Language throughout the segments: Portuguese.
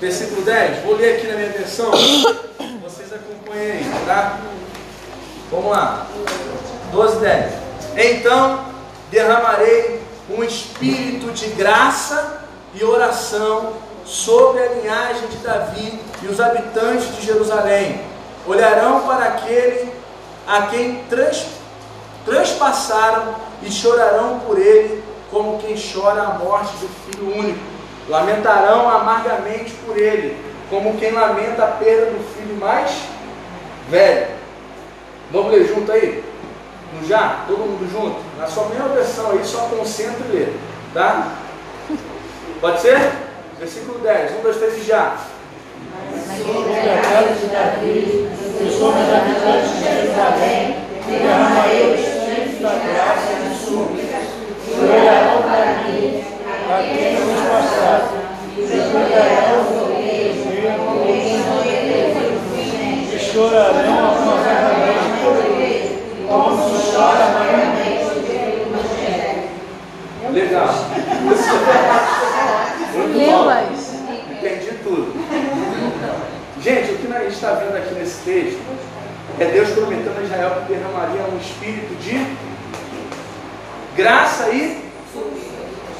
versículo 10. Vou ler aqui na minha versão. Vocês acompanhem aí, tá? Vamos lá. 12, 10. Então derramarei um espírito de graça e oração sobre a linhagem de Davi e os habitantes de Jerusalém. Olharão para aquele a quem trans, transpassaram e chorarão por ele, como quem chora a morte do filho único. Lamentarão amargamente por ele, como quem lamenta a perda do filho mais velho. Vamos ler junto aí? No já? Todo mundo junto? Na sua mesma versão aí, só concentra e lê. Tá? Pode ser? Versículo 10. 1, 2, 3 e já. Sobre a casa de Davi, e sobre de Jerusalém, graça e da súplica, e para mim, a quem nos passaram, e jogarão como quem não teve E chorarão amargamente, como se chora amargamente. Legal. Línguas. Entendi tudo. Gente, o que a gente está vendo aqui nesse texto é Deus prometendo a Israel que derramaria um espírito de graça e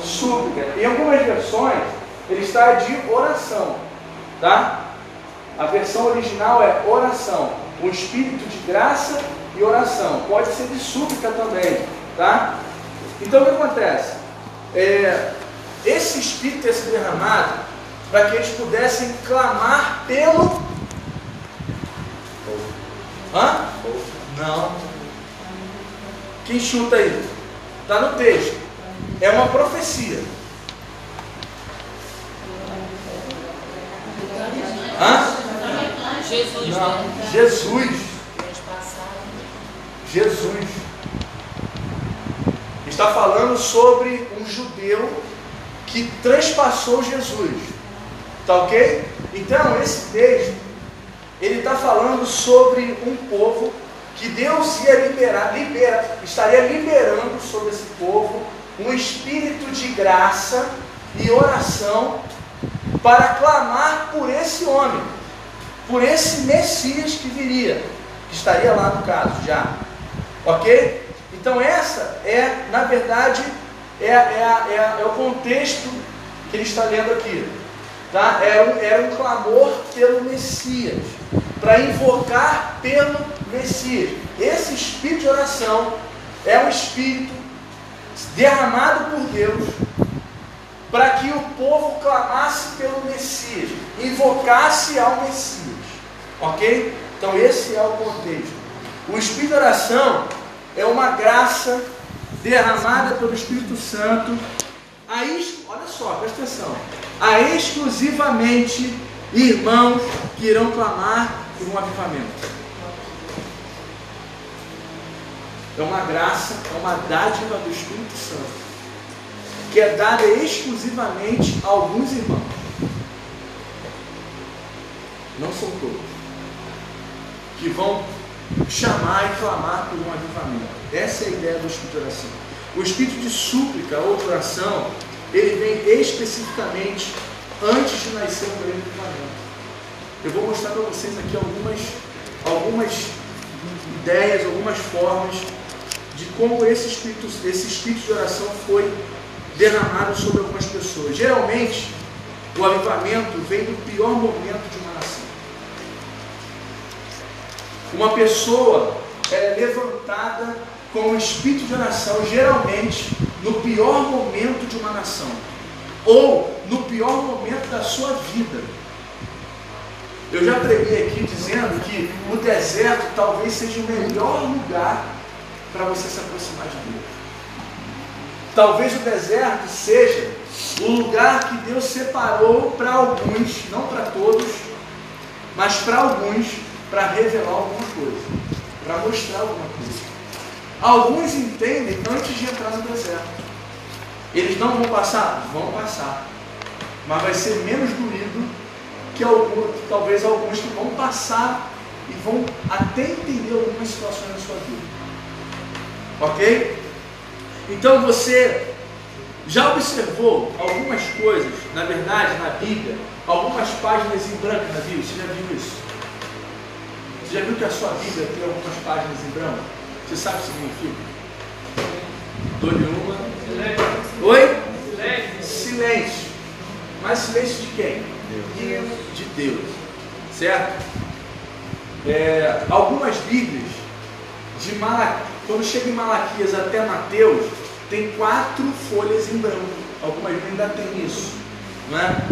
súplica. Em algumas versões, ele está de oração, tá? A versão original é oração, um espírito de graça e oração. Pode ser de súplica também, tá? Então o que acontece? É, esse espírito ter sido derramado para que eles pudessem clamar pelo. Hã? Não. Quem chuta aí? Está no texto. É uma profecia. Hã? Jesus, Não. né? Jesus. Jesus. Está falando sobre um judeu que transpassou Jesus. Tá ok? Então, esse texto, ele está falando sobre um povo que Deus ia liberar, libera, estaria liberando sobre esse povo um espírito de graça e oração para clamar por esse homem, por esse Messias que viria, que estaria lá no caso já. Ok? Então essa é, na verdade, é, é, é, é o contexto que ele está lendo aqui. Tá? Era, um, era um clamor pelo Messias, para invocar pelo Messias. Esse espírito de oração é um espírito derramado por Deus para que o povo clamasse pelo Messias, invocasse ao Messias. Ok? Então esse é o contexto. O espírito de oração é uma graça derramada pelo Espírito Santo, a olha só, presta atenção, a exclusivamente irmãos que irão clamar por um avivamento. É uma graça, é uma dádiva do Espírito Santo, que é dada exclusivamente a alguns irmãos. Não são todos. Que vão chamar e clamar por um avivamento. Essa é a ideia do Espírito de oração. O Espírito de súplica ou oração, ele vem especificamente antes de nascer o grande avivamento. Eu vou mostrar para vocês aqui algumas, algumas ideias, algumas formas de como esse espírito, esse espírito de oração foi derramado sobre algumas pessoas. Geralmente, o avivamento vem no pior momento de uma nação. Uma pessoa é levantada com o espírito de oração, geralmente no pior momento de uma nação, ou no pior momento da sua vida. Eu já preguei aqui dizendo que o deserto talvez seja o melhor lugar para você se aproximar de Deus. Talvez o deserto seja o lugar que Deus separou para alguns, não para todos, mas para alguns, para revelar alguma coisa, para mostrar alguma coisa. Alguns entendem antes de entrar no deserto. Eles não vão passar? Vão passar. Mas vai ser menos doído que, algum, talvez alguns que vão passar e vão até entender algumas situações na sua vida. Ok? Então você Já observou algumas coisas, na verdade, na Bíblia, algumas páginas em branco na Bíblia? Você já viu isso? Você já viu que a sua Bíblia tem algumas páginas em branco? Você sabe o que significa? Dou-lhe uma. Oi? Silêncio. Silêncio. Mas silêncio de quem? Deus. De Deus. Certo? É, algumas Bíblias, de Malaquias, quando chega em Malaquias até Mateus, tem quatro folhas em branco. Algumas ainda tem isso. Não é?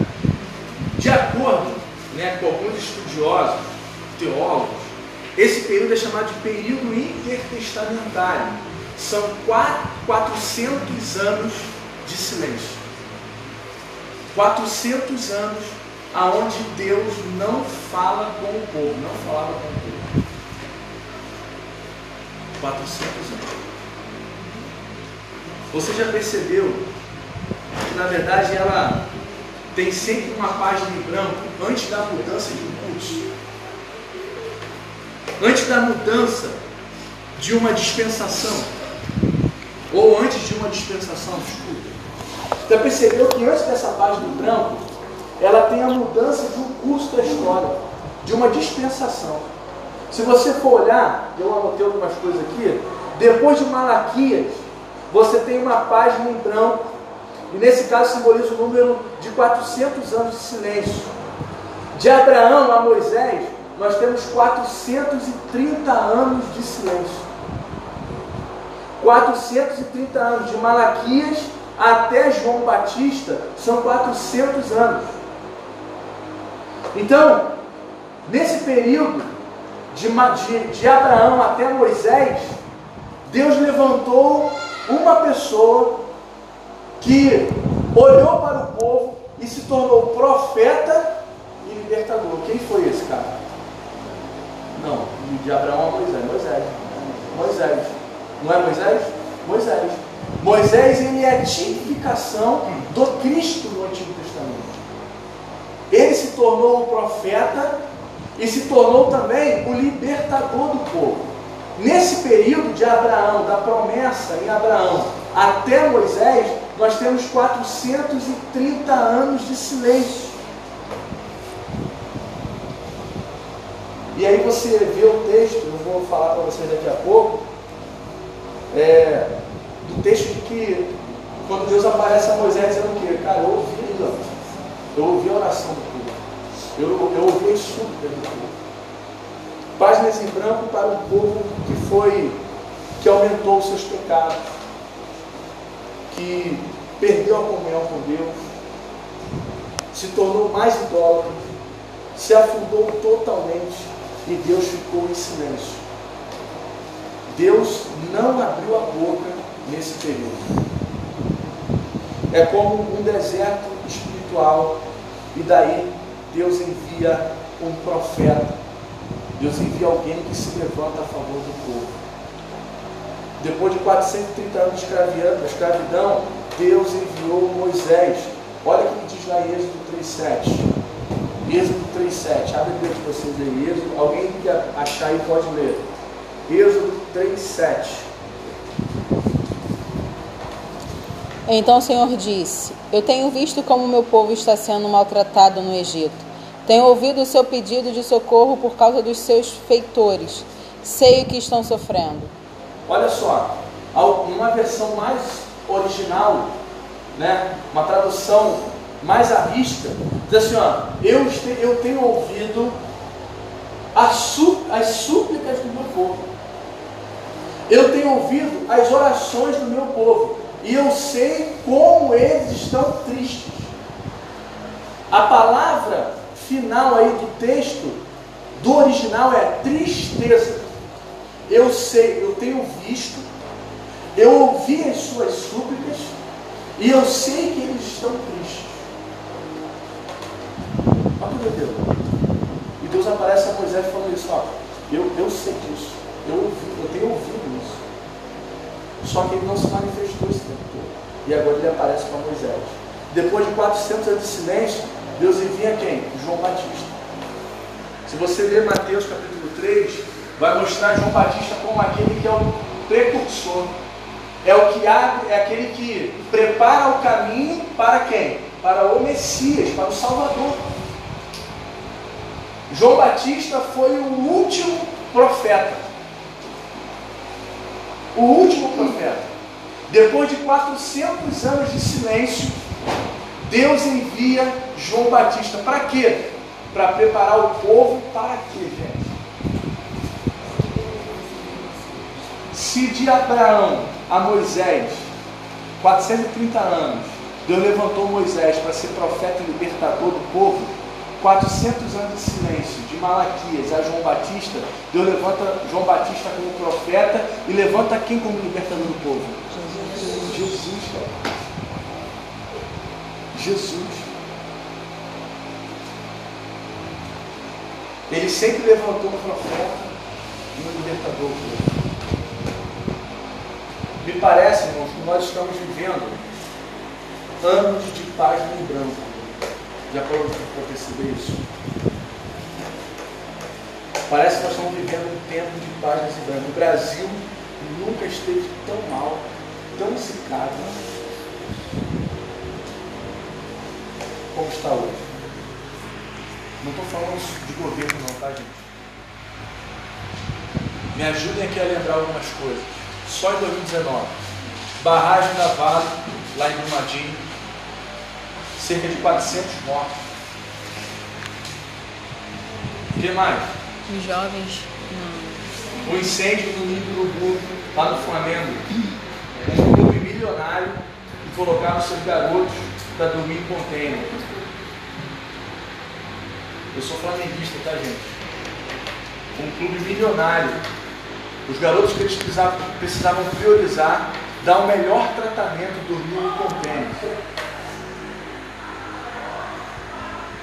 De acordo né, com alguns estudiosos, teólogos, esse período é chamado de período intertestamentário. São 400 anos de silêncio. 400 anos aonde Deus não fala com o povo, não falava com o povo. 400 anos. Você já percebeu que na verdade ela tem sempre uma página em branco antes da mudança de um curso? Antes da mudança de uma dispensação. Ou antes de uma dispensação, desculpa. Já percebeu que antes dessa página em branco, ela tem a mudança de um curso da história, de uma dispensação. Se você for olhar, eu anotei algumas coisas aqui, depois de Malaquias, você tem uma página em branco, e nesse caso simboliza o número de 400 anos de silêncio. De Abraão a Moisés, nós temos 430 anos de silêncio. 430 anos de Malaquias até João Batista são 400 anos. Então, nesse período de, de, de Abraão até Moisés, Deus levantou uma pessoa que olhou para o povo e se tornou profeta e libertador. Quem foi esse cara? Não, de Abraão a Moisés. Moisés. Moisés. Não é Moisés? Moisés. Moisés ele é a tipificação do Cristo no Antigo Testamento. Ele se tornou o profeta e se tornou também o libertador do povo. Nesse período de Abraão, da promessa em Abraão até Moisés, nós temos 430 anos de silêncio. E aí você vê o texto, eu vou falar para vocês daqui a pouco, é, do texto de que quando Deus aparece a Moisés dizendo o quê? Cara, eu ouvi, eu ouvi a oração do. Eu, eu ouvi as súplicas do povo. Páginas em branco para um povo que foi, que aumentou os seus pecados, que perdeu a comunhão com Deus, se tornou mais idólatra, se afundou totalmente e Deus ficou em silêncio. Deus não abriu a boca nesse período. É como um deserto espiritual, e daí Deus envia um profeta, Deus envia alguém que se levanta a favor do povo. Depois de 430 anos de escravidão, Deus enviou Moisés. Olha o que diz lá em Êxodo 3,7. Êxodo 3,7. Abre de vocês aí. Êxodo, alguém que achar aí pode ler. Êxodo 3,7. Então o Senhor disse: Eu tenho visto como meu povo está sendo maltratado no Egito. Tenho ouvido o seu pedido de socorro por causa dos seus feitores. Sei o que estão sofrendo. Olha só, uma versão mais original, né, uma tradução mais à vista, diz assim: ó, eu, eu tenho ouvido as, súplicas do meu povo. Eu tenho ouvido as orações do meu povo e eu sei como eles estão tristes. A palavra final aí do texto, do original, é tristeza. Eu sei, eu tenho visto, eu ouvi as suas súplicas e eu sei que eles estão tristes. Olha Deus. E Deus aparece a Moisés falando isso, ó, eu, eu sei disso, eu, ouvi, eu tenho ouvido isso. Só que ele não se manifestou esse tempo todo. E agora ele aparece para Moisés. Depois de 400 anos de silêncio, Deus envia quem? João Batista. Se você ler Mateus capítulo 3, vai mostrar João Batista como aquele que é o precursor. é o que abre, é aquele que prepara o caminho para quem? Para o Messias, para o Salvador. João Batista foi o último profeta. O último profeta. Depois de 400 anos de silêncio, Deus envia João Batista. Para quê? Para preparar o povo para quê, gente? Se de Abraão a Moisés, 430 anos, Deus levantou Moisés para ser profeta e libertador do povo, 400 anos de silêncio, de Malaquias a João Batista, Deus levanta João Batista como profeta e levanta quem como libertador do povo? Jesus, cara. Jesus. Ele sempre levantou um profeta e um libertador. Me parece, irmãos, que nós estamos vivendo anos de paz no branco. Já para perceber isso? Parece que nós estamos vivendo um tempo de paz nesse branco. O Brasil nunca esteve tão mal, tão zicado como está hoje. Não estou falando de governo não, tá gente? Me ajudem aqui a lembrar algumas coisas só em 2019. Barragem da Vale, lá em Brumadinho, cerca de 400 mortos. O que mais? Os jovens. Não. O incêndio do Nido Urubu, lá no Flamengo. Um clube milionário que colocaram seus garotos para dormir em container. Eu sou flamenguista, tá gente? Um clube milionário os garotos que eles precisavam, priorizar, dar o melhor tratamento, dormir no convênio.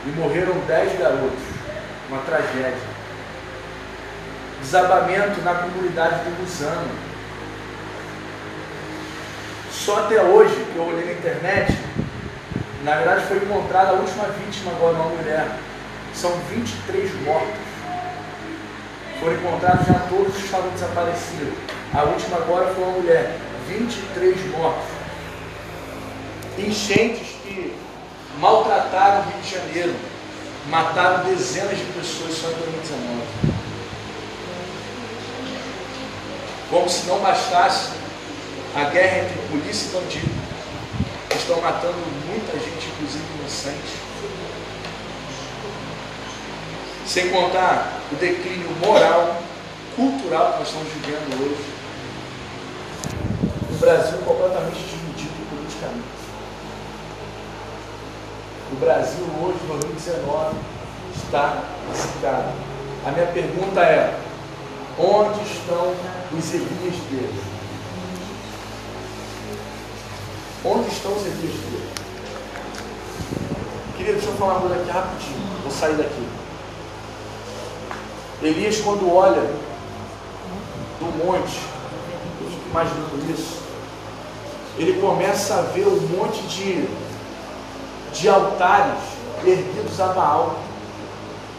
E morreram dez garotos. Uma tragédia. Desabamento na comunidade do Luzano. Só até hoje, que eu olhei na internet, na verdade foi encontrada a última vítima agora, uma mulher. São 23 mortos. Foram encontrados já todos que estavam desaparecidos. A última agora foi uma mulher. 23 mortos. Enchentes que maltrataram o Rio de Janeiro. Mataram dezenas de pessoas só em 2019. Como se não bastasse a guerra entre polícia e bandido, estão matando muita gente, inclusive inocente. Sem contar o declínio moral, cultural que nós estamos vivendo hoje. O Brasil completamente dividido politicamente. O Brasil hoje, 2019, está citado. A minha pergunta é: onde estão os Elias de Deus? Onde estão os Elias de Deus? Querido, deixa eu falar uma coisa aqui rapidinho. Vou sair daqui. Elias, quando olha do monte, eu fico imaginando isso, ele começa a ver um monte de, de altares erguidos a Baal.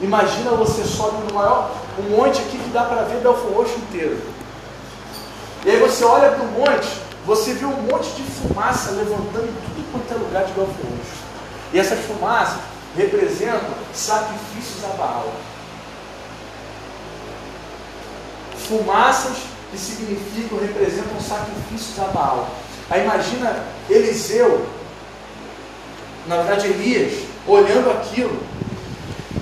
Imagina você sobe no maior, um monte aqui que dá para ver Belfor Roxo inteiro. E aí você olha para o monte, você vê um monte de fumaça levantando em tudo quanto é lugar de Belfor. E essas fumaças representam sacrifícios a Baal. fumaças que significam, representam sacrifícios a Baal. Aí imagina Eliseu, na verdade Elias, olhando aquilo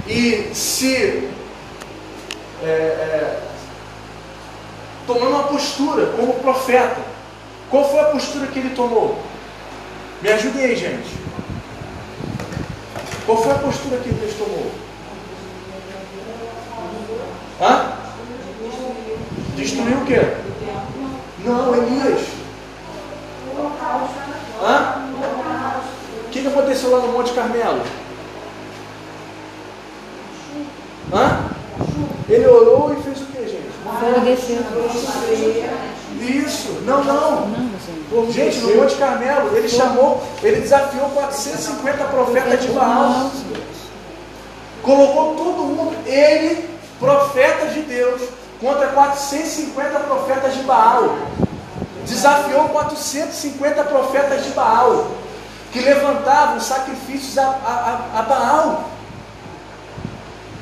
e se é, é, tomando uma postura como profeta. Qual foi a postura que ele tomou? Me ajudem aí, gente. Qual foi a postura que Elias tomou? Hã? Destruiu o quê? Não, Elias. Hã? O que, que aconteceu lá no Monte Carmelo? Hã? Ele orou e fez o que, gente? Isso, não, não. Gente, no Monte Carmelo, ele chamou, ele desafiou 450 profetas de Baal. Colocou todo mundo, ele, profeta de Deus, contra 450 profetas de Baal. desafiou 450 profetas de Baal, que levantavam sacrifícios a, a, a Baal,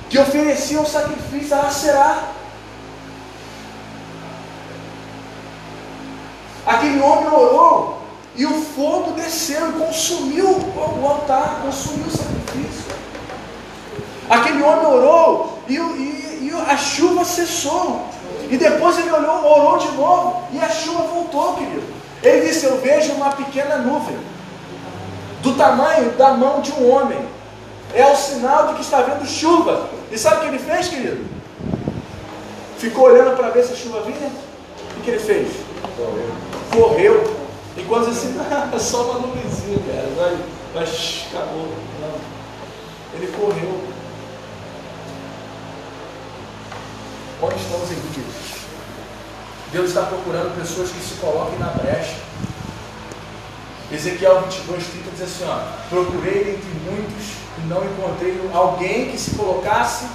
que ofereciam sacrifícios a Aserá. Aquele homem orou e o fogo desceu e consumiu o altar, consumiu o sacrifício. Aquele homem orou e, e, e a chuva cessou. E depois ele olhou, orou de novo e a chuva voltou, querido. Ele disse: Eu vejo uma pequena nuvem, do tamanho da mão de um homem. É o sinal de que está vendo chuva. E sabe o que ele fez, querido? Ficou olhando para ver se a chuva vinha. O que ele fez? Correu. E quando assim, é só uma nuvenzinha, cara. Vai, vai, acabou. Não. Ele correu. Onde estamos queridos? Deus está procurando pessoas que se coloquem na brecha. Ezequiel 22, 30 diz assim: ó, Procurei entre muitos e não encontrei alguém que se colocasse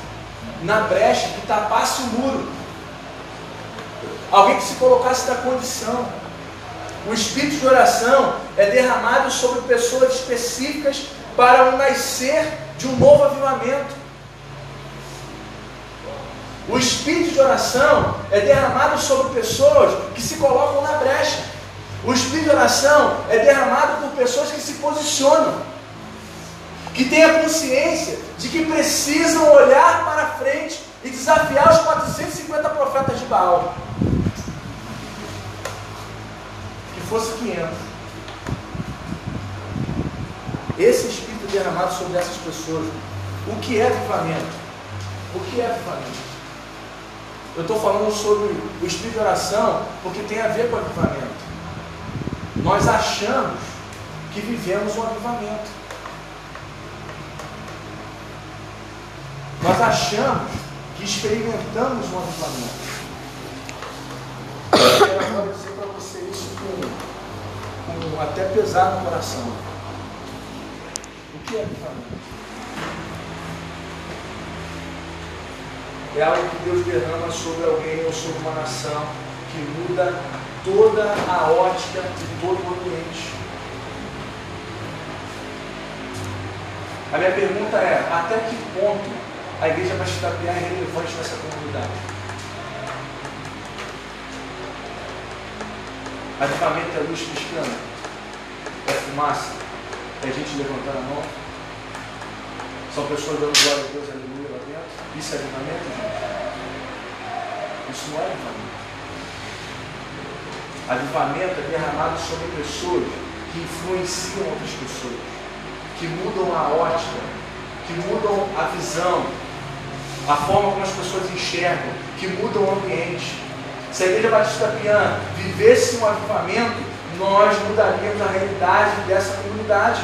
na brecha, que tapasse o muro. Alguém que se colocasse na condição. O espírito de oração é derramado sobre pessoas específicas para o nascer de um novo avivamento. O espírito de oração é derramado sobre pessoas que se colocam na brecha. O espírito de oração é derramado por pessoas que se posicionam, que têm a consciência de que precisam olhar para frente e desafiar os 450 profetas de Baal. Que fosse 500. Esse espírito derramado sobre essas pessoas. O que é avivamento? O que é avivamento? Eu estou falando sobre o espírito de oração porque tem a ver com avivamento. Nós achamos que vivemos um avivamento. Nós achamos que experimentamos um avivamento. Eu quero agora você isso com, com até pesar no coração. O que é avivamento? é algo que Deus derrama sobre alguém ou sobre uma nação que muda toda a ótica de todo o ambiente. A minha pergunta é: até que ponto a igreja vai Batista é relevante nessa comunidade? Avivamento é luz piscando? É fumaça? É gente levantando a mão? São pessoas dando glória a Deus, aleluia lá dentro? Isso é avivamento, gente? Isso não é avivamento. Avivamento é derramado sobre pessoas que influenciam outras pessoas, que mudam a ótica, que mudam a visão, a forma como as pessoas enxergam, que mudam o ambiente. Se a Igreja Batista Piã vivesse um avivamento, nós mudaríamos a realidade dessa comunidade.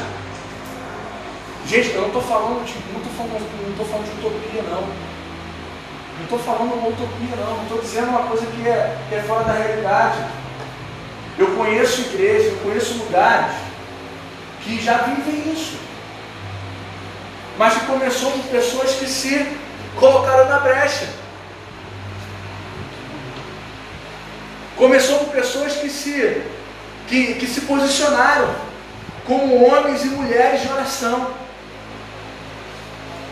Gente, eu não estou falando de, não estou falando, não falando de utopia, não. Não estou falando uma utopia, não. Não estou dizendo uma coisa que é, que é fora da realidade. Eu conheço igrejas, eu conheço lugares que já vivem isso. Mas que começou com pessoas que se colocaram na brecha. Começou com pessoas que se, que, que se posicionaram como homens e mulheres de oração.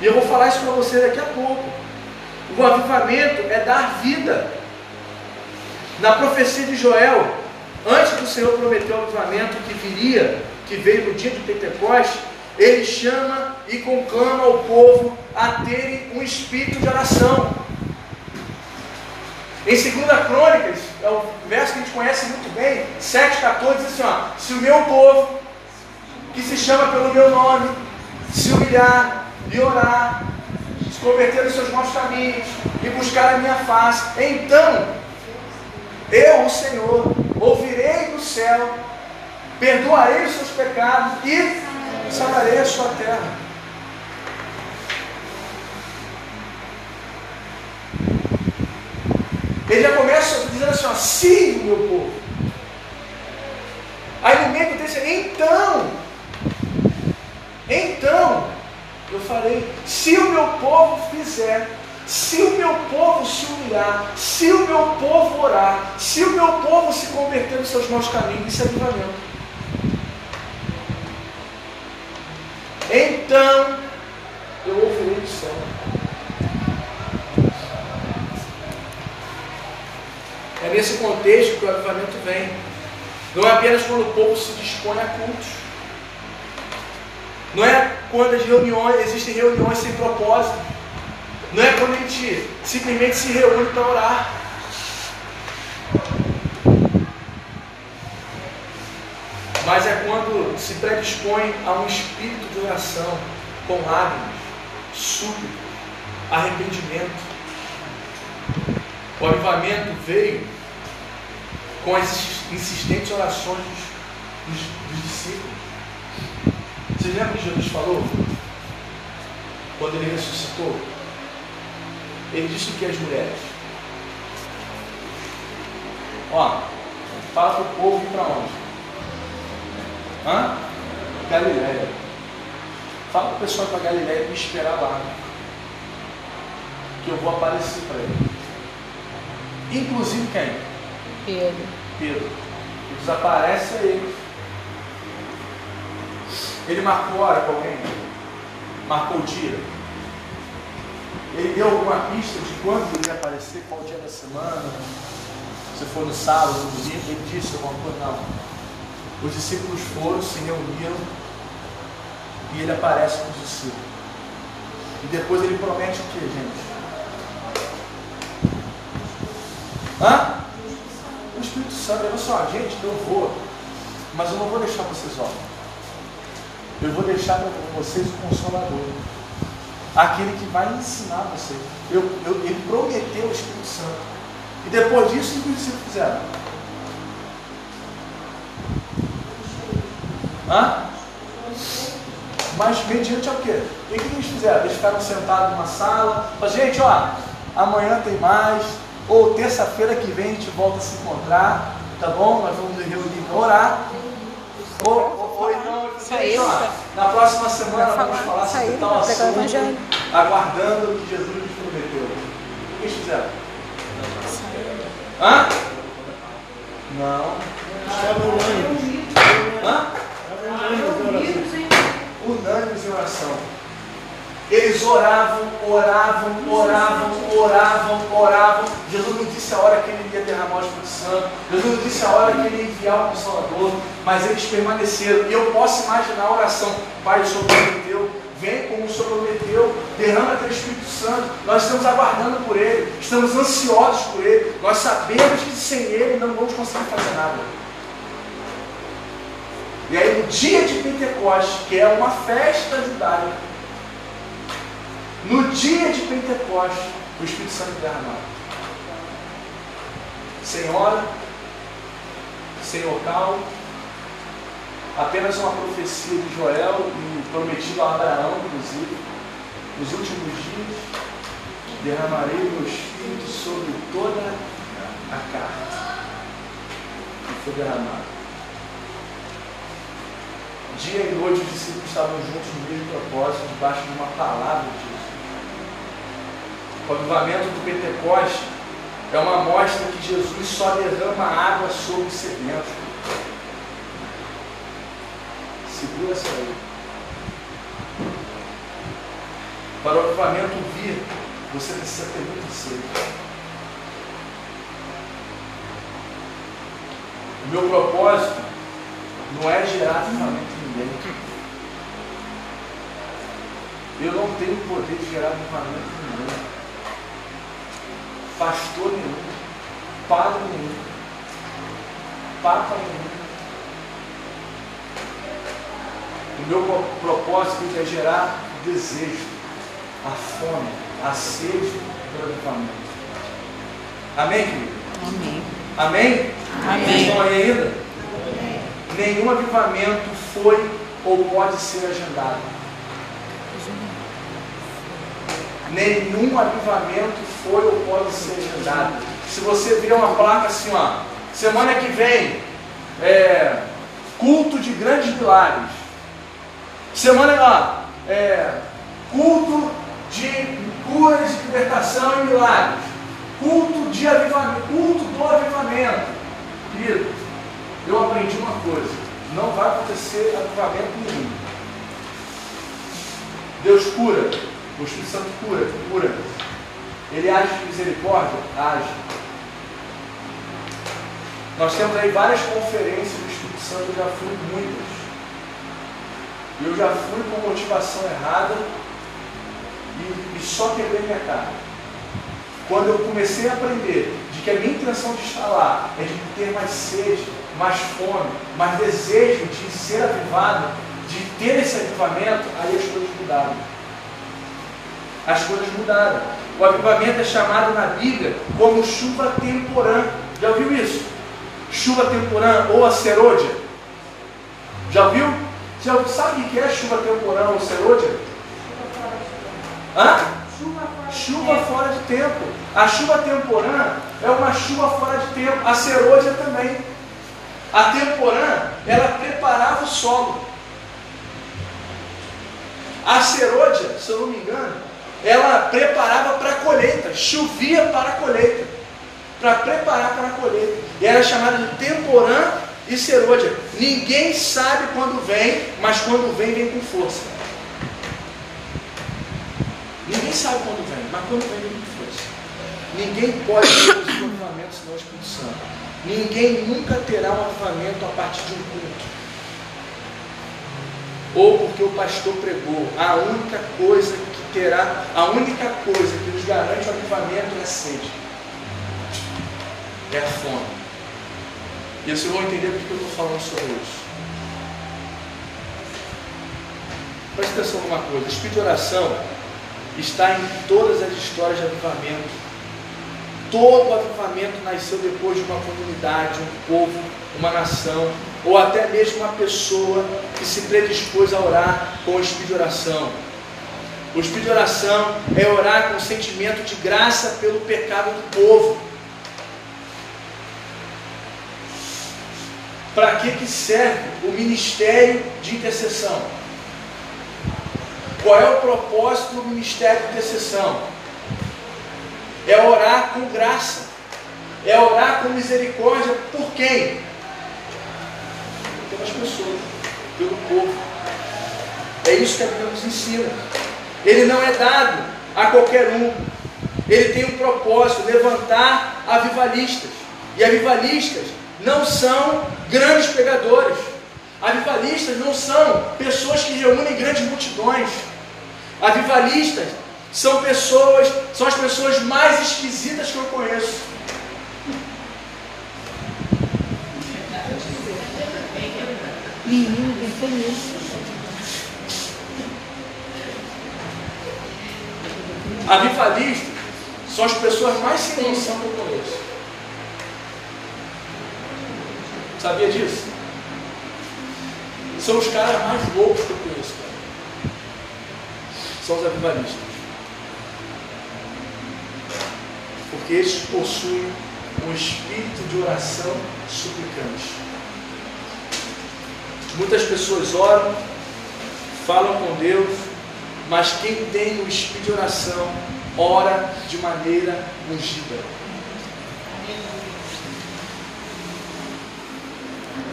E eu vou falar isso para você daqui a pouco. O avivamento é dar vida. Na profecia de Joel, antes do Senhor prometer o avivamento que viria, que veio no dia de Pentecostes, ele chama e conclama o povo a terem um espírito de oração. Em 2 Crônicas, é o verso que a gente conhece muito bem, 7,14 diz assim: ó, se o meu povo, que se chama pelo meu nome, se humilhar, e orar, se converter nos seus maus caminhos e buscar a minha face. Então, eu, o Senhor, ouvirei do céu, perdoarei os seus pecados e sararei a sua terra. Ele já começa dizendo assim: ó, sim, meu povo. Aí no meio desse, então, então, eu farei. Se o meu povo fizer Se o meu povo se humilhar, se o meu povo orar, se o meu povo se converter nos seus maus caminhos, isso é avivamento. Então, eu ouvirei do céu. É nesse contexto que o avivamento vem. Não é apenas quando o povo se dispõe a cultos. Não é quando as reuniões, existem reuniões sem propósito. Não é quando a gente simplesmente se reúne para orar. Mas é quando se predispõe a um espírito de oração, com lágrimas, súplica, arrependimento. O avivamento veio com as insistentes orações dos, dos, dos discípulos. Vocês lembram que Jesus falou? Quando ele ressuscitou? Ele disse o que às mulheres? Ó, fala para o povo ir para onde? Hã? Galileia. Fala para o pessoal para Galileia me esperar lá. Que eu vou aparecer para ele. Inclusive quem? Pedro. Pedro. E desaparece ele. Ele marcou hora com alguém? Marcou o dia? Ele deu alguma pista de quando ele ia aparecer, qual dia da semana? Se for no sábado, no domingo, ele disse alguma coisa? Não. Os discípulos foram, se reuniram e ele aparece com os discípulos. E depois ele promete o que, gente? Hã? O Espírito Santo, olha só, gente, eu vou, mas eu não vou deixar vocês órfãos. Eu vou deixar para vocês o Consolador. Aquele que vai ensinar vocês. Eu, eu, ele prometeu o Espírito Santo. E depois disso, o que os discípulos fizeram? Hã? Mas mediante ao quê? O que eles fizeram? Eles ficaram sentados numa sala. Falaram, gente, ó, amanhã tem mais. Ou terça-feira que vem a gente volta a se encontrar. Tá bom? Nós vamos nos reunir para orar. Ou, ou, ou então, na próxima semana vamos falar, sobre tal assunto, aguardando o que Jesus nos prometeu. O que eles fizeram? Hã? Não. Hã? Unânimes em oração. Eles oravam, oravam, oravam, oravam, oravam. Jesus não disse a hora que ele ia derramar o Espírito Santo. Jesus não disse a hora que ele ia enviar o Consolador. Mas eles permaneceram. E eu posso imaginar a oração. Pai, o Senhor prometeu. Vem como o Senhor prometeu. Derrama teu Espírito Santo. Nós estamos aguardando por ele. Estamos ansiosos por ele. Nós sabemos que sem ele não vamos conseguir fazer nada. E aí no dia de Pentecostes, que é uma festa judaica, no dia de Pentecostes, o Espírito Santo derramado. Sem hora, sem local, apenas uma profecia de Joel e prometido a Abraão, inclusive. Nos últimos dias, derramarei meu Espírito sobre toda a carne. E foi derramado. Dia e noite os discípulos estavam juntos no mesmo propósito, debaixo de uma palavra de. O avivamento do Pentecoste é uma mostra que Jesus só derrama água sobre os sedimentos. Segura essa aí. Para o avivamento vir, você precisa ter muito sede. O meu propósito não é gerar avivamento em ninguém. Eu não tenho poder de gerar avivamento em ninguém pastor nenhum, padre nenhum, papa nenhum. O meu propósito é gerar desejo, a fome, a sede do avivamento. Amém, querido? Amém. Amém? Amém. Vocês estão aí ainda? Nenhum avivamento foi ou pode ser agendado. Nenhum avivamento foi ou pode ser agendado. Se você vir uma placa assim, ó, semana que vem, é, culto de grandes milagres. Semana lá, é, culto de curas, libertação e milagres. Culto de avivamento, culto do avivamento. Querido, eu aprendi uma coisa: não vai acontecer avivamento nenhum. Deus cura, o Espírito Santo cura, cura. Ele age de misericórdia? Age. Nós temos aí várias conferências do Espírito Santo, eu já fui muitas. Eu já fui com motivação errada e, e só quebrei minha cara. Quando eu comecei a aprender de que a minha intenção de estar lá é de ter mais sede, mais fome, mais desejo de ser avivado, de ter esse avivamento, aí as coisas mudaram. As coisas mudaram. O avivamento é chamado na Bíblia como chuva temporã. Já ouviu isso? Chuva temporã ou a serôdia. Já ouviu? Já sabe o que é chuva temporã ou serôdia? Hã? Chuva fora de tempo. A chuva temporã é uma chuva fora de tempo. A serôdia também. A temporã, ela preparava o solo. A serôdia, se eu não me engano, ela preparava para a colheita, chovia para a colheita, para preparar para a colheita. E era chamada de temporã e serôdia. Ninguém sabe quando vem, mas quando vem, vem com força. Ninguém sabe quando vem, mas quando vem, vem com força. Ninguém pode ter os avivamentos senão o Espírito Santo. Ninguém nunca terá um avivamento a partir de um culto ou porque o pastor pregou. A única coisa terá, a única coisa que nos garante o avivamento é a sede, é a fome. E vocês vão entender porque eu estou falando sobre isso. Preste atenção numa coisa: o espírito de oração está em todas as histórias de avivamento. Todo avivamento nasceu depois de uma comunidade, um povo, uma nação, ou até mesmo uma pessoa que se predispôs a orar com o espírito de oração. O espírito de oração é orar com sentimento de graça pelo pecado do povo. Para que, que serve o ministério de intercessão? Qual é o propósito do ministério de intercessão? É orar com graça, é orar com misericórdia por quem? Pelas pessoas, pelo povo. É isso que a Bíblia nos ensina. Ele não é dado a qualquer um. Ele tem um propósito, levantar avivalistas. E avivalistas não são grandes pregadores. Avivalistas não são pessoas que reúnem grandes multidões. Avivalistas são pessoas, são as pessoas mais esquisitas que eu conheço. Menino, pensou nisso. Avivalistas são as pessoas mais sem noção que eu conheço. Sabia disso? São os caras mais loucos que eu conheço, cara. São os avivalistas. Porque eles possuem um espírito de oração suplicante. Muitas pessoas oram, falam com Deus, mas quem tem o espírito de oração ora de maneira ungida.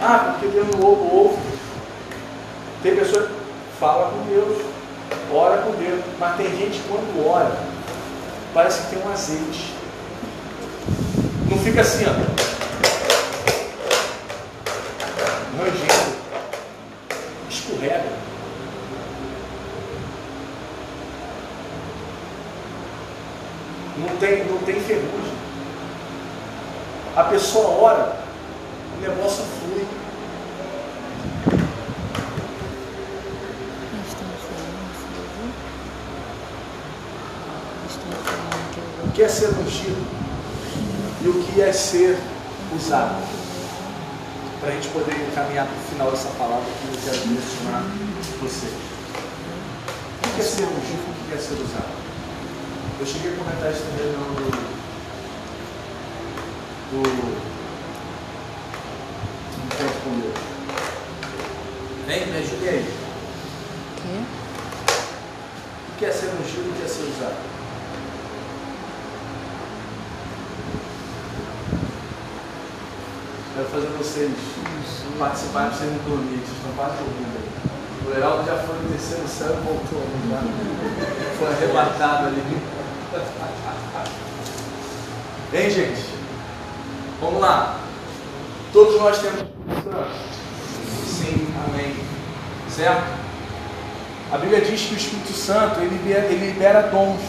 Ah, porque Deus não ouve, ouve. Tem pessoa fala com Deus, ora com Deus, mas tem gente quando ora, parece que tem um azeite. Não fica assim, ó. Rangendo. Escorrega. Não tem, não tem ferrugem. A pessoa ora, o negócio flui. O que é ser ungido e o que é ser usado. Para a gente poder caminhar para o final dessa palavra que eu quero direcionar vocês. O que é ser ungido e o que é ser usado? Eu cheguei a comentar isso também no, do. Não quer responder. Vem, me ajude aí. O quê? O que é ser ungido e o que é ser usado? Quero fazer vocês participarem para vocês não dormirem, vocês estão quase dormindo aí. O Heraldo já foi no terceiro céu e voltou. Já. Foi arrebatado ali. Hein, gente? Vamos lá. Todos nós temos. Sim, amém. Certo? A Bíblia diz que o Espírito Santo ele libera, ele libera dons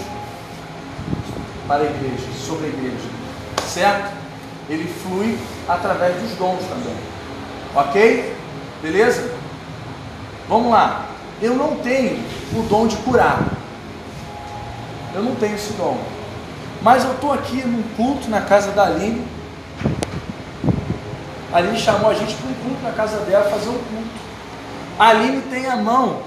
para a igreja, sobre a igreja. Certo? Ele flui através dos dons também. Ok? Beleza? Vamos lá. Eu não tenho o dom de curar. Eu não tenho esse dom. Mas eu estou aqui num culto na casa da Aline. A Aline chamou a gente para um culto na casa dela, fazer um culto. A Aline tem a mão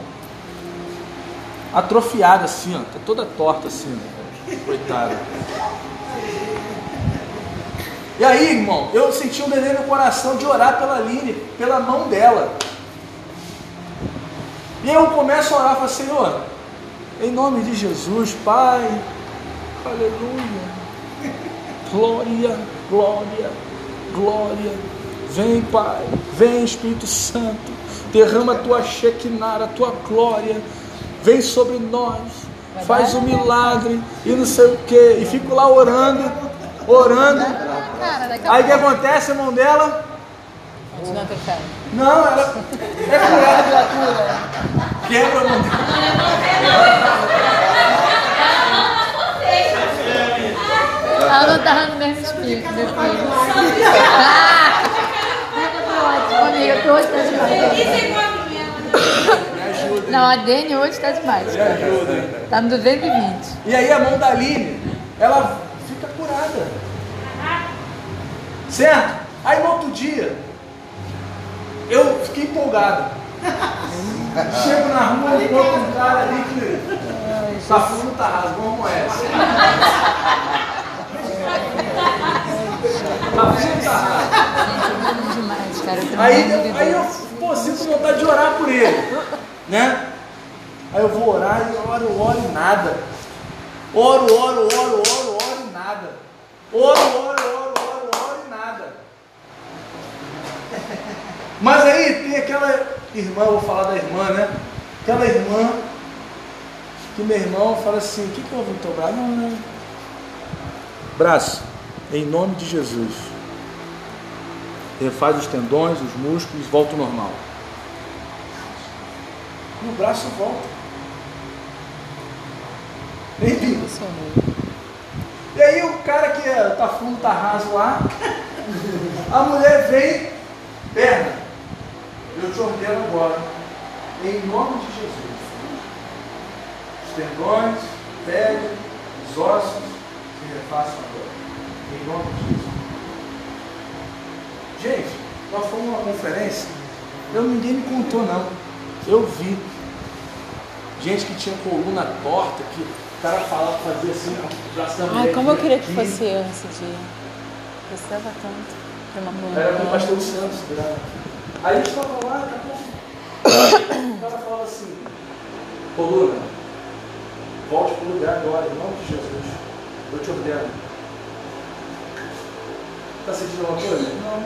atrofiada assim, ó, tá toda torta assim, ó. coitada. E aí, irmão, eu senti um desejo no coração de orar pela Aline, pela mão dela. E eu começo a orar, falo, Senhor, em nome de Jesus, Pai, aleluia, glória, glória, glória, vem Pai, vem Espírito Santo, derrama a tua Shekinah, a tua glória, vem sobre nós, faz um milagre e não sei o que, e fico lá orando, orando, aí o que acontece, irmão dela? Continua pecando. Não, ela é curada pela. Quebra a mão dela. Ela não estava no mesmo espírito. Ah! Hoje está demais. Me ajuda. Não, a Dani hoje está demais. Me ajuda. Tá no 220. E aí a mão da Aline, ela fica curada. Certo? Aí no outro dia, eu fiquei empolgado. Chego na rua, encontro um cara ali que tá fundo, tá raso, como é essa? Tá fundo, tá raso. Gente, demais, cara. Eu Aí, aí eu pô, sinto vontade de orar por ele, né? Aí eu vou orar e oro, oro e nada. Oro, oro, oro, oro, oro e nada. Oro, oro, oro, oro, oro e nada. Mas aí tem aquela irmã, vou falar da irmã, né? Aquela irmã que meu irmão fala assim, o que, que houve no teu braço? Não, não. Braço, em nome de Jesus refaz os tendões, os músculos, volta ao normal. E o braço volta. Funcionou. E aí o cara que é, tá fundo, tá raso lá, a mulher vem, perna, eu te ordeno agora, em nome de Jesus. Os tendões, pele, os ossos se refaçam agora. Em nome de Jesus. Gente, nós fomos numa conferência, eu, ninguém me contou não. Eu vi. Gente que tinha coluna torta, que o cara falava, fazia assim, o braço da Ai, como eu queria que fosse eu nesse dia. Precisava tanto. de uma coluna Era com o pastor Santos, grava. Aí a gente estava lá, daqui a pouco. O cara falava assim, coluna, volte para o lugar agora, em nome de Jesus. Eu te ordeno. Está sentindo alguma coisa? Não.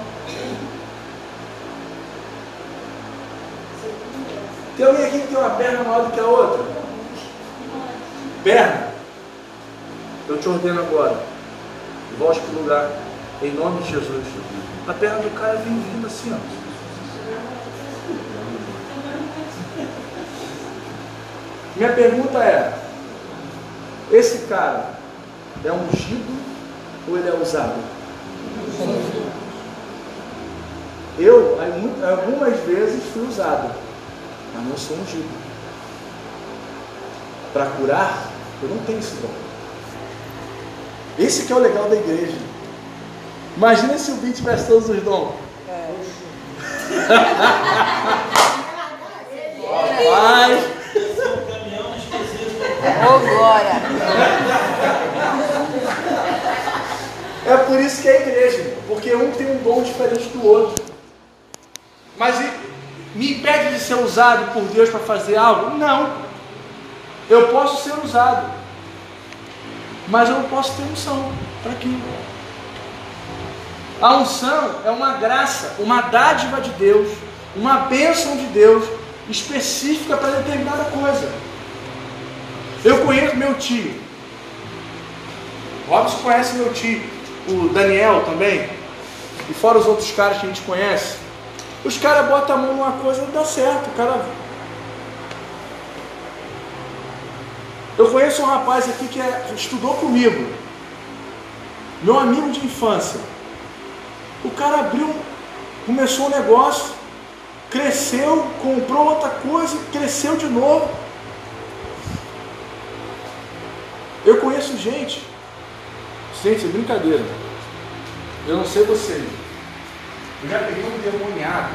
Tem alguém aqui que tem uma perna maior do que a outra? Perna. Eu te ordeno agora. Volte para o lugar. Em nome de Jesus. A perna do cara vem vindo assim, ó. Minha pergunta é: esse cara é ungido ou ele é usado? Eu, algumas vezes, fui usado, mas não sou ungido. Para curar, eu não tenho esse dom. Esse que é o legal da igreja. Imagina se o Bim tivesse todos os dons. Rapaz, Ô, glória! É por isso que é a igreja, porque um tem um dom diferente do outro. Mas me impede de ser usado por Deus para fazer algo? Não. Eu posso ser usado, mas eu não posso ter unção para aquilo. A unção é uma graça, uma dádiva de Deus, uma bênção de Deus específica para determinada coisa. Eu conheço meu tio. Robson conhece meu tio, o Daniel também, e fora os outros caras que a gente conhece. Os caras botam a mão numa coisa e dá certo. O cara. Eu conheço um rapaz aqui que é, estudou comigo, meu amigo de infância. O cara abriu, começou um negócio, cresceu, comprou outra coisa, cresceu de novo. Eu conheço gente, gente, é brincadeira. Eu não sei vocês. Eu já peguei um demoniado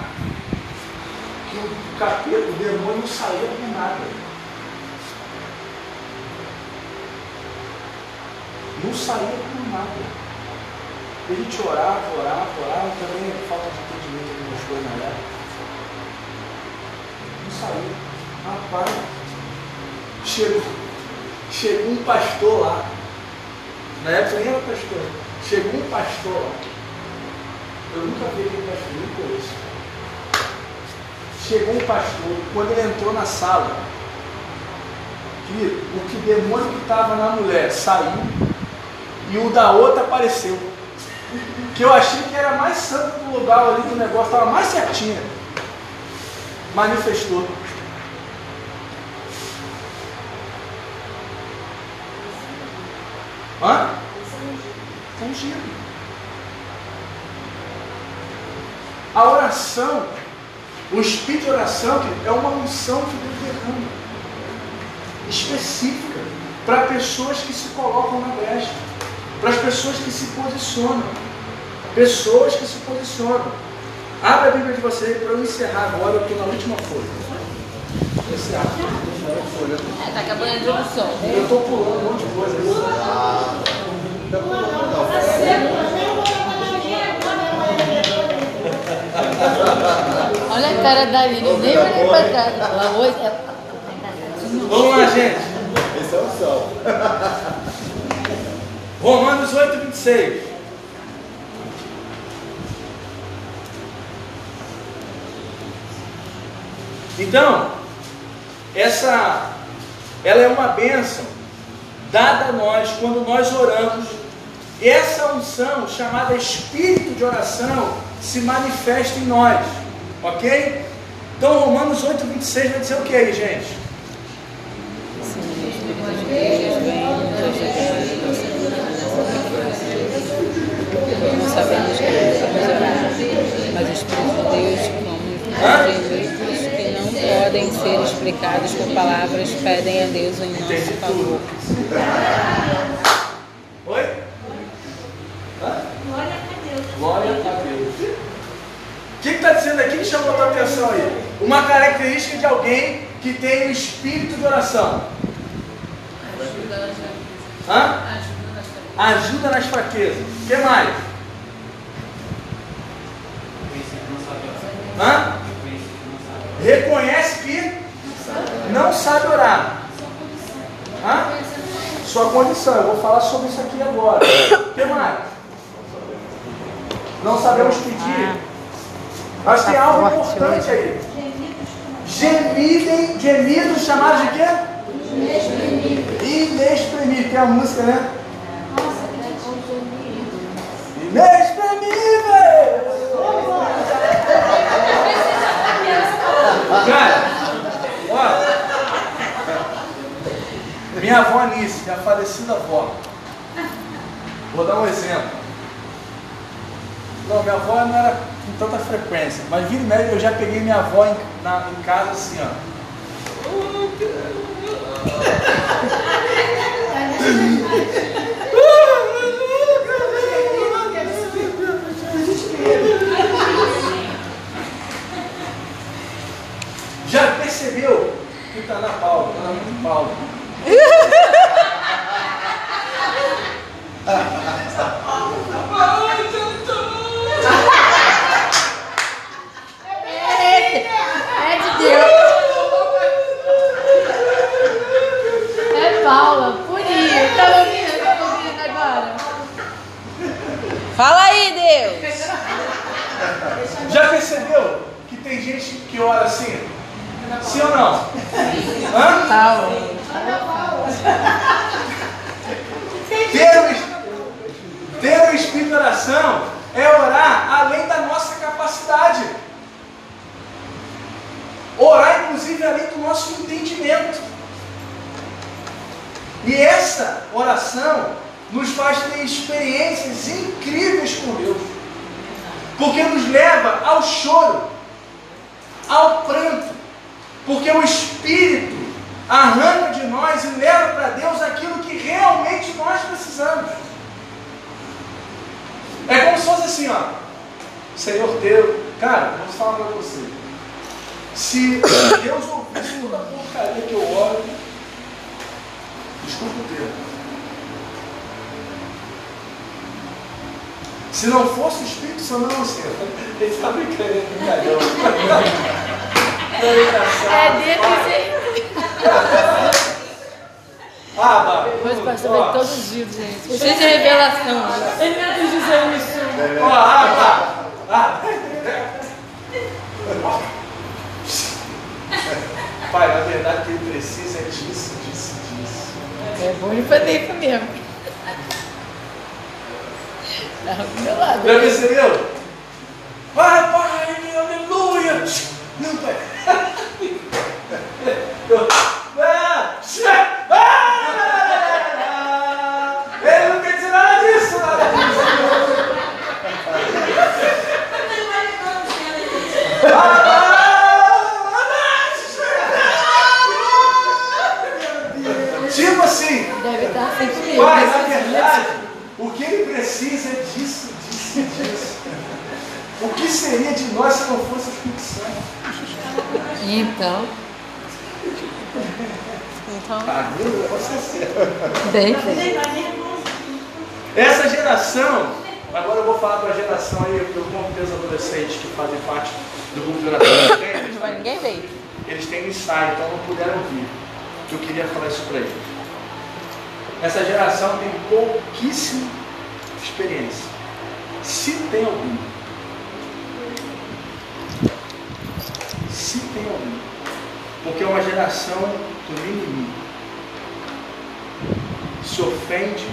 que o capeta, o demônio não saía por nada. Não saía por nada. A gente orava, orava, orava, também falta de entendimento de algumas coisas na época. Não saía. Rapaz, chegou, chegou um pastor lá. Na época nem era pastor. Chegou um pastor. Eu nunca vi aquele pastor, nem conheço. Chegou um pastor, quando ele entrou na sala, que o que demônio que estava na mulher saiu e o da outra apareceu. Que eu achei que era mais santo do lugar ali do negócio, estava mais certinha. Manifestou. Hã? Ungido. A oração, o espírito de oração é uma unção que Deus derrama, específica, para pessoas que se colocam na brecha, para as pessoas que se posicionam, pessoas que se posicionam. Abra a Bíblia de vocês para eu encerrar agora, eu estou na última folha. Vou encerrar, folha. É, acabando a introdução. Eu estou pulando um monte de coisa. Olha a cara da Aline, nem olhei pra trás. Ela hoje é. Vamos lá, gente. Esse é o sol. Romanos 8, 26. Então, essa ela é uma bênção dada a nós quando nós oramos. Essa unção, chamada espírito de oração, se manifesta em nós. Ok? Então, Romanos 8, 26 vai dizer o que aí, gente? Não sabemos que mas o Espírito de Deus, como atributos que não podem ser explicados por palavras, pedem a Deus em nosso favor. Oi? Hã? Glória a Deus. O que está dizendo aqui que chamou a tua atenção aí? Uma característica de alguém que tem o espírito de oração. Ajuda nas Hã? Ajuda nas Ajuda nas fraquezas. O que mais? Hã? Reconhece que não sabe orar. Hã? Sua condição. Eu vou falar sobre isso aqui agora. O que mais? Não sabemos pedir. Mas tem algo importante aí. Gemidem, gemidos chamados de quê? Inexprimível. Tem a música, né? Inexprimível! Cara, ó. Minha avó Anice, minha falecida avó. Vou dar um exemplo. Não, minha avó não era com tanta frequência, mas vira e mexe, eu já peguei minha avó em, na- em casa assim, ó. Já percebeu que tá na Paula, tá na mão de Paula. É de Deus. É Paula, purinha. Tá ouvindo? Tá ouvindo agora? Fala aí, Deus! Já percebeu que tem gente que ora assim? Sim ou não? Hã? Paulo. Ter o, ter o espírito de oração é orar além da nossa capacidade. Orar, inclusive, além do nosso entendimento. E essa oração nos faz ter experiências incríveis com Deus. Porque nos leva ao choro, ao pranto. Porque o Espírito arranca de nós e leva para Deus aquilo que realmente nós precisamos. É como se fosse assim, ó. Senhor Deus, cara, vou falar para você. Se Deus ouvisse toda a porcaria que eu oro, desculpa o termo. Se não fosse o Espírito Santo, não, Senhor. Ele está brincando, é brincalhão. É dele Ah. Depois o pastor vem todos os dias, gente. Cheio de revelação. Ele é do José isso. Ó, ah. Ah. Pai, na verdade, o que ele precisa é disso, disso, disso. É bom de fazer isso mesmo. Tá do meu lado. Já percebeu? Vai, pai, aleluia! Não, pai. Eu- Ah, ah, Pai, na verdade, o que ele precisa é disso, disso, disso. O que seria de nós se não fosse o Espírito Santo? Então, Então, Ah, bem. Essa geração, agora eu vou falar para a geração aí, eu conto os adolescentes que fazem parte do grupo de oração mas ninguém veio. eles têm um ensaio, então não puderam vir. Eu queria falar isso para eles. Essa geração tem pouquíssima experiência. Se tem algum. Se tem algum. Porque é uma geração do mimimi. Se ofende,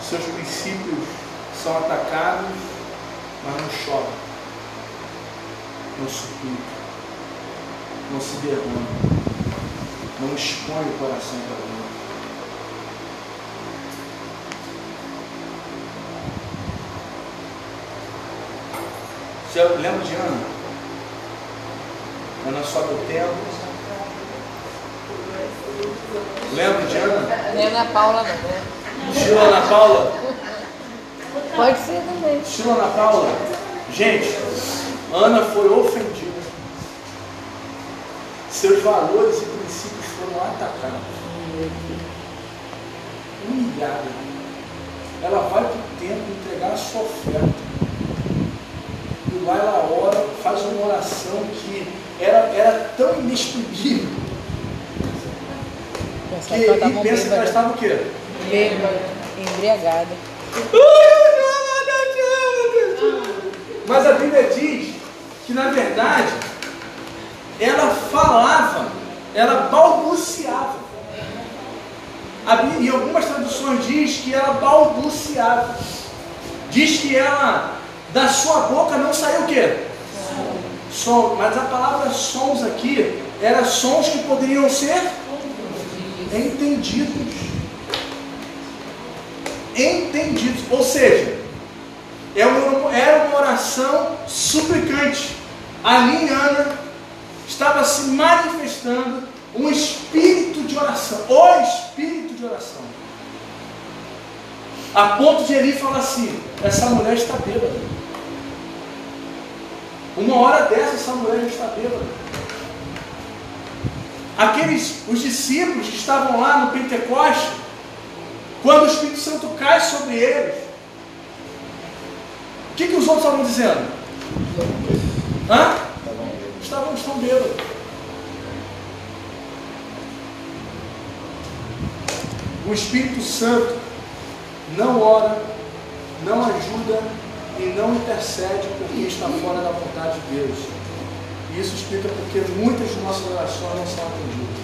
seus princípios são atacados, mas não chora, não suplica, não se derrama, não expõe o coração para Deus. Você lembra de Ana? Ana sobe o templo. Lembra de Ana? Nem Ana Paula, não, né? Estilo Ana Paula? Pode ser também. Estilo Ana Paula? Gente, Ana foi ofendida. Seus valores e princípios foram atacados. Humilhada. Ela vai para o templo entregar a sua oferta. E lá ela ora, faz uma oração que era, era tão inexprimível que Pensava que ela tava e pensa que ela estava o quê? Bêbada, embriagada. Mas a Bíblia diz que, na verdade, ela falava, ela balbuciava. A Bí- em algumas traduções diz que ela balbuciava. Diz que ela, da sua boca não saiu o quê? Som. Mas a palavra sons aqui era sons que poderiam ser entendidos. Entendidos. Ou seja, é era uma oração suplicante. Ali em Ana estava se manifestando um espírito de oração. O espírito de oração. A ponto de Eli falar assim: essa mulher está bêbada. Uma hora dessa, essa mulher já está bêbada. Aqueles, os discípulos que estavam lá no Pentecoste, quando o Espírito Santo cai sobre eles, o que, que os outros estavam dizendo? Hã? Estavam, estão bêbados. O Espírito Santo não ora, não ajuda e não intercede por quem está fora da vontade de Deus. E isso explica porque muitas de nossas orações não são atendidas.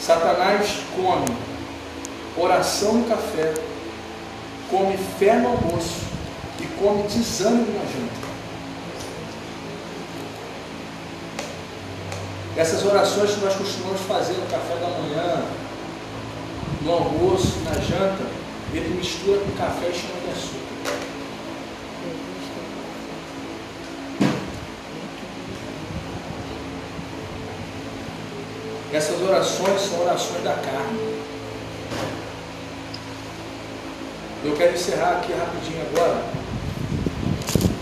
Satanás come oração no café, come fé no almoço e come desânimo na janta. Essas orações que nós costumamos fazer no café da manhã, no almoço, na janta, ele mistura com café e chama de açúcar. Essas orações são orações da carne. Eu quero encerrar aqui rapidinho agora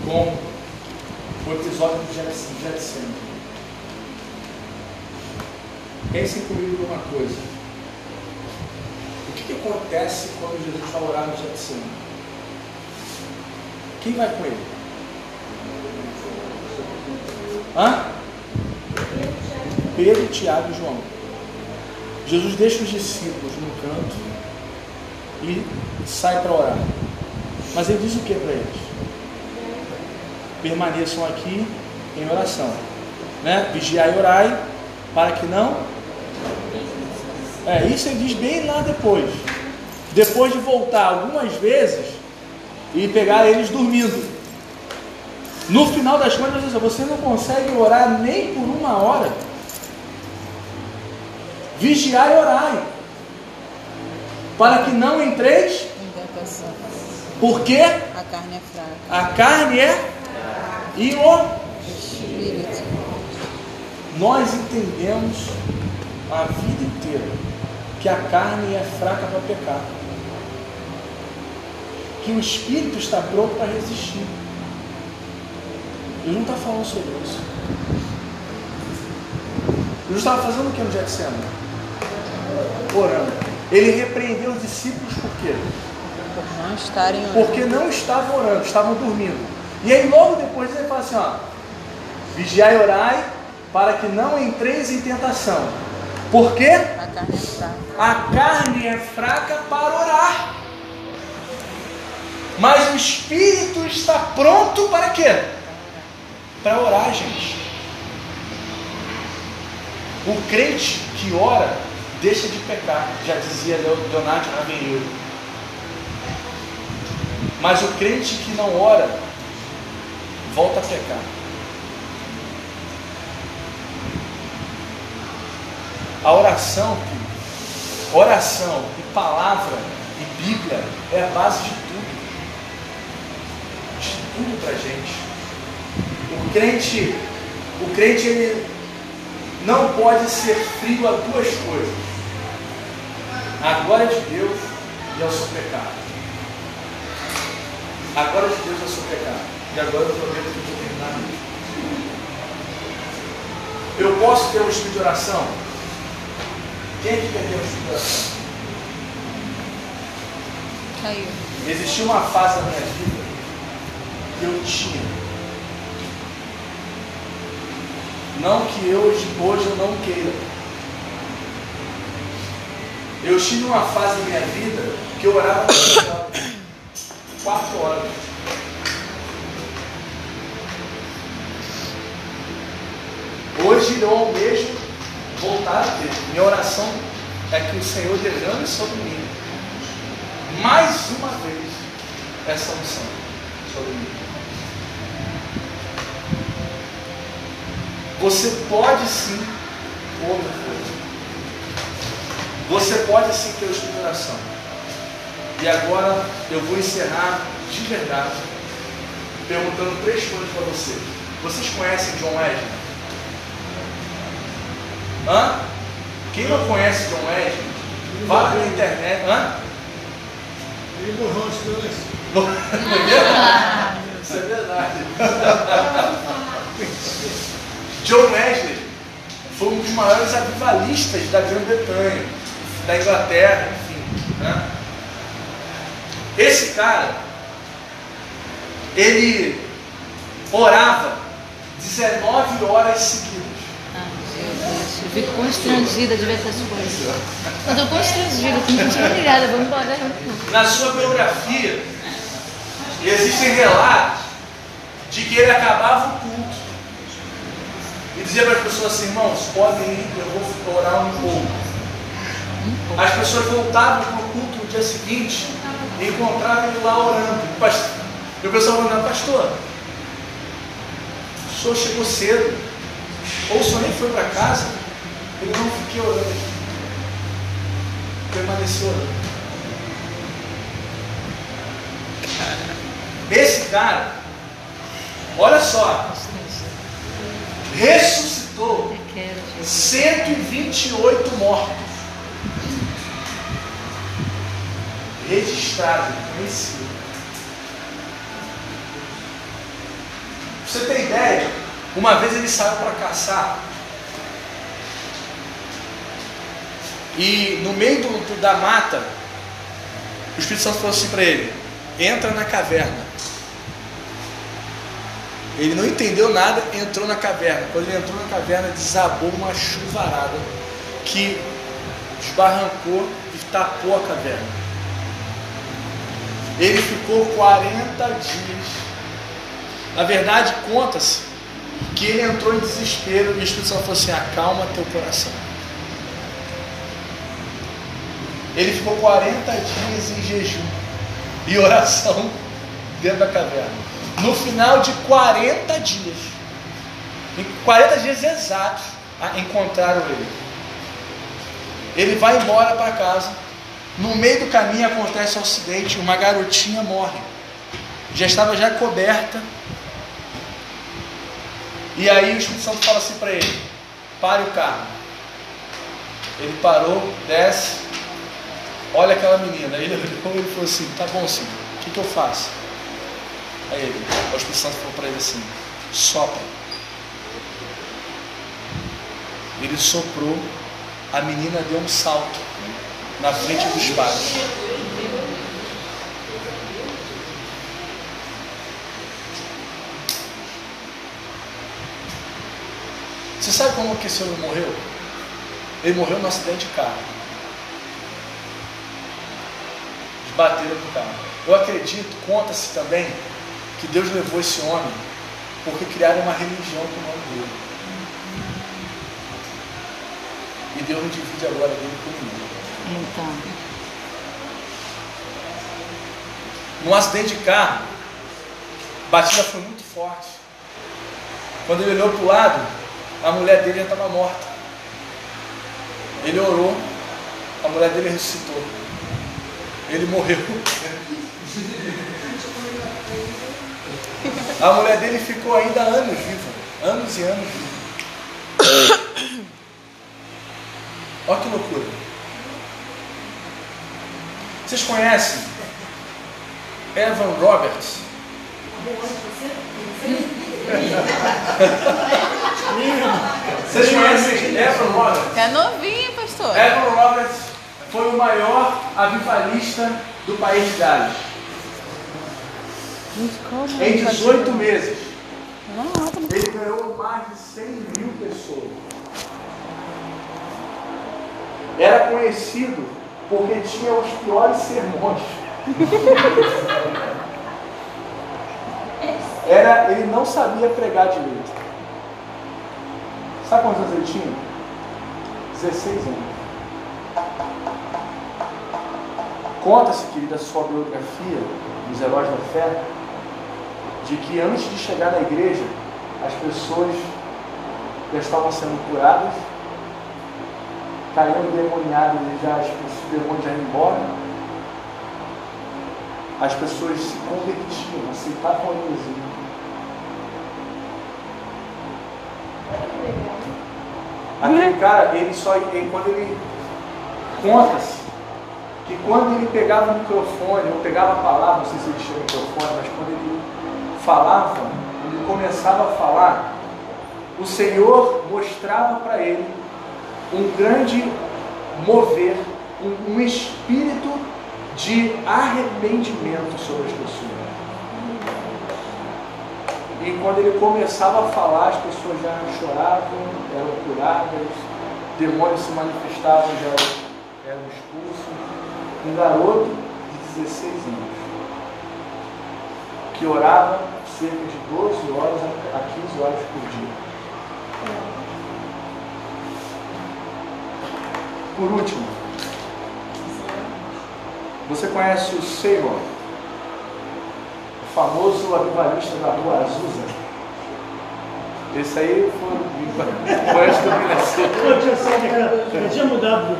com o episódio do Getsemane. Pensem comigo numa coisa. Que, que acontece quando Jesus vai orar no Getsemane? Quem vai com ele? Hã? Pedro, Tiago e João. Jesus deixa os discípulos no canto e sai para orar. Mas ele diz o que para eles? Permaneçam aqui em oração. Né? Vigiai e orai para que não. É, isso ele diz bem lá depois. Depois de voltar algumas vezes e pegar eles dormindo. No final das contas, você não consegue orar nem por uma hora. Vigiai e orai, para que não entreis. Porque a carne é fraca. A carne é e o Espírito. Nós entendemos a vida inteira que a carne é fraca para pecar, que o espírito está pronto para resistir. Ele não está falando sobre isso. Jesus estava fazendo o que no Getsemane? Orando. Ele repreendeu os discípulos por quê? Por não estarem orando. Porque não estavam orando, estavam dormindo. E aí logo depois ele fala assim, ó, vigiai e orai para que não entreis em tentação. Por quê? A carne é fraca. A carne é fraca para orar. Mas o espírito está pronto para quê? Para orar, gente. O crente que ora deixa de pecar, já dizia Leonardo Ravenil. Mas o crente que não ora volta a pecar. A oração, oração e palavra e Bíblia é a base de tudo. De tudo para gente. O crente, o crente ele não pode ser frio a duas coisas: a glória de Deus e ao seu pecado. A glória de Deus e ao seu pecado. E agora eu prometo que vou terminar mesmo. Eu posso ter um espírito de oração? Quem é que espírito de oração? Caiu. Existia uma fase da minha vida que eu tinha. Não que eu, hoje, hoje eu não queira. Eu tive uma fase da minha vida que eu orava quatro horas. Hoje eu almejo voltar a ter. Minha oração é que o Senhor derrame sobre mim mais uma vez essa unção sobre mim. Você pode sim outra coisa. Você pode sim ter o Espírito oração. E agora eu vou encerrar de verdade perguntando três coisas para vocês. Vocês conhecem John Wesley? Hã? Quem não conhece John Wesley, vá na internet. Hã? Ele morreu antes de Isso é verdade. John Wesley foi um dos maiores avivalistas da Grã-Bretanha, da Inglaterra, enfim. Né? Esse cara, ele orava 19 horas seguidas. Fico constrangida de ver essas coisas. Eu tô constrangida, tô me vamos embora. Na sua biografia, existem relatos de que ele acabava o culto e dizia para as pessoas assim, irmãos, podem ir, eu vou orar um pouco. As pessoas voltavam para o culto no dia seguinte e encontravam ele lá orando. E o pessoal falando, pastor, o senhor chegou cedo, ou o senhor nem foi para casa, ele não fiquei orando. Permaneceu orando. Esse cara, olha só, ressuscitou 128 mortos. Registrado, conhecido. Pra você ter ideia, uma vez ele saiu para caçar. E no meio do, do, da mata, o Espírito Santo falou assim para ele: entra na caverna. Ele não entendeu nada, entrou na caverna. Quando ele entrou na caverna, desabou uma chuvarada que esbarrancou e tapou a caverna. Ele ficou 40 dias. Na verdade, conta-se que ele entrou em desespero e o Espírito Santo falou assim: acalma teu coração. Ele ficou 40 dias em jejum e oração dentro da caverna. No final de 40 dias, em 40 dias exatos, encontraram ele. Ele vai embora para casa. No meio do caminho acontece um acidente, uma garotinha morre. Já estava já coberta. E aí o Espírito Santo fala assim para ele: pare o carro. Ele parou, desce, olha aquela menina. Ele olhou e falou assim: tá bom, senhor, o que, que eu faço? Aí ele, o Espírito Santo falou para ele assim: sopra. Ele soprou, a menina deu um salto na frente dos pais. Você sabe como que esse homem morreu? Ele morreu num acidente de carro. Bateram com o carro. Eu acredito, conta-se também, que Deus levou esse homem porque criaram uma religião com o nome dele. E Deus não divide a glória dele com ninguém. Então. Num acidente de carro, a batida foi muito forte. Quando ele olhou para o lado, a mulher dele já estava morta. Ele orou, a mulher dele ressuscitou. Ele morreu. A mulher dele ficou ainda anos viva. Anos e anos viva. Olha que loucura. Vocês conhecem Evan Roberts? Vocês conhecem Evan Roberts? É novinho, pastor. Evan Roberts foi o maior avivalista do país de Gales. Em 18 meses, ele ganhou mais de 100 mil pessoas. Era conhecido porque tinha os piores sermões. Era, ele não sabia pregar direito. Sabe quantos anos ele tinha? 16 anos. Conta-se, querida, sua biografia, dos heróis da fé, de que antes de chegar na igreja, as pessoas já estavam sendo curadas, caíram demoniadas e já os demônios já iam embora. As pessoas se convertiam, aceitavam a heresia. Aquele cara, ele só, ele, quando ele conta-se que quando ele pegava o microfone, ou pegava a palavra, não sei se ele tinha microfone, mas quando ele falava, ele começava a falar, o Senhor mostrava para ele um grande mover, um, um espírito de arrependimento sobre as pessoas. E quando ele começava a falar, as pessoas já choravam, eram curadas, demônios se manifestavam, já eram expulsos. Um garoto de 16 anos. que orava cerca de 12 horas a 15 horas por dia. Por último, você conhece o Seymour, o famoso avivalista da rua Azusa? Esse aí foi, foi antes do Minnesota. Eu tinha mudado.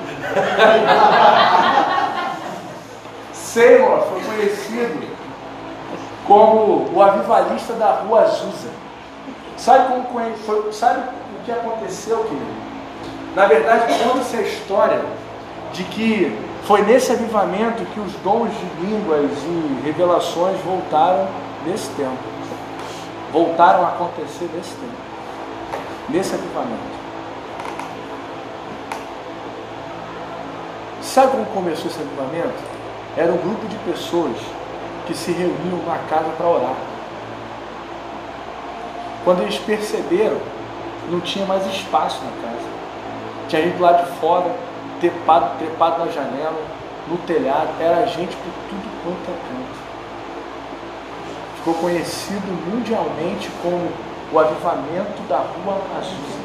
Seymour foi conhecido como o avivalista da rua Azusa. Sabe, como, foi- sabe o que aconteceu, querido? Na verdade, conta-se a história de que foi nesse avivamento que os dons de línguas e revelações voltaram nesse tempo. Voltaram a acontecer nesse tempo. Nesse avivamento. Sabe como começou esse avivamento? Era um grupo de pessoas que se reuniam na casa para orar. Quando eles perceberam, não tinha mais espaço na casa. Tinha gente lá de fora, trepado, trepado na janela, no telhado, era gente por tudo quanto é canto. Ficou conhecido mundialmente como o avivamento da Rua Azusa.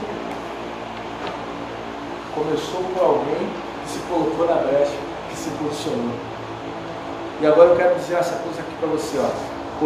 Começou por alguém se colocou na brecha, que se posicionou. E agora eu quero dizer essa coisa aqui para você, ó.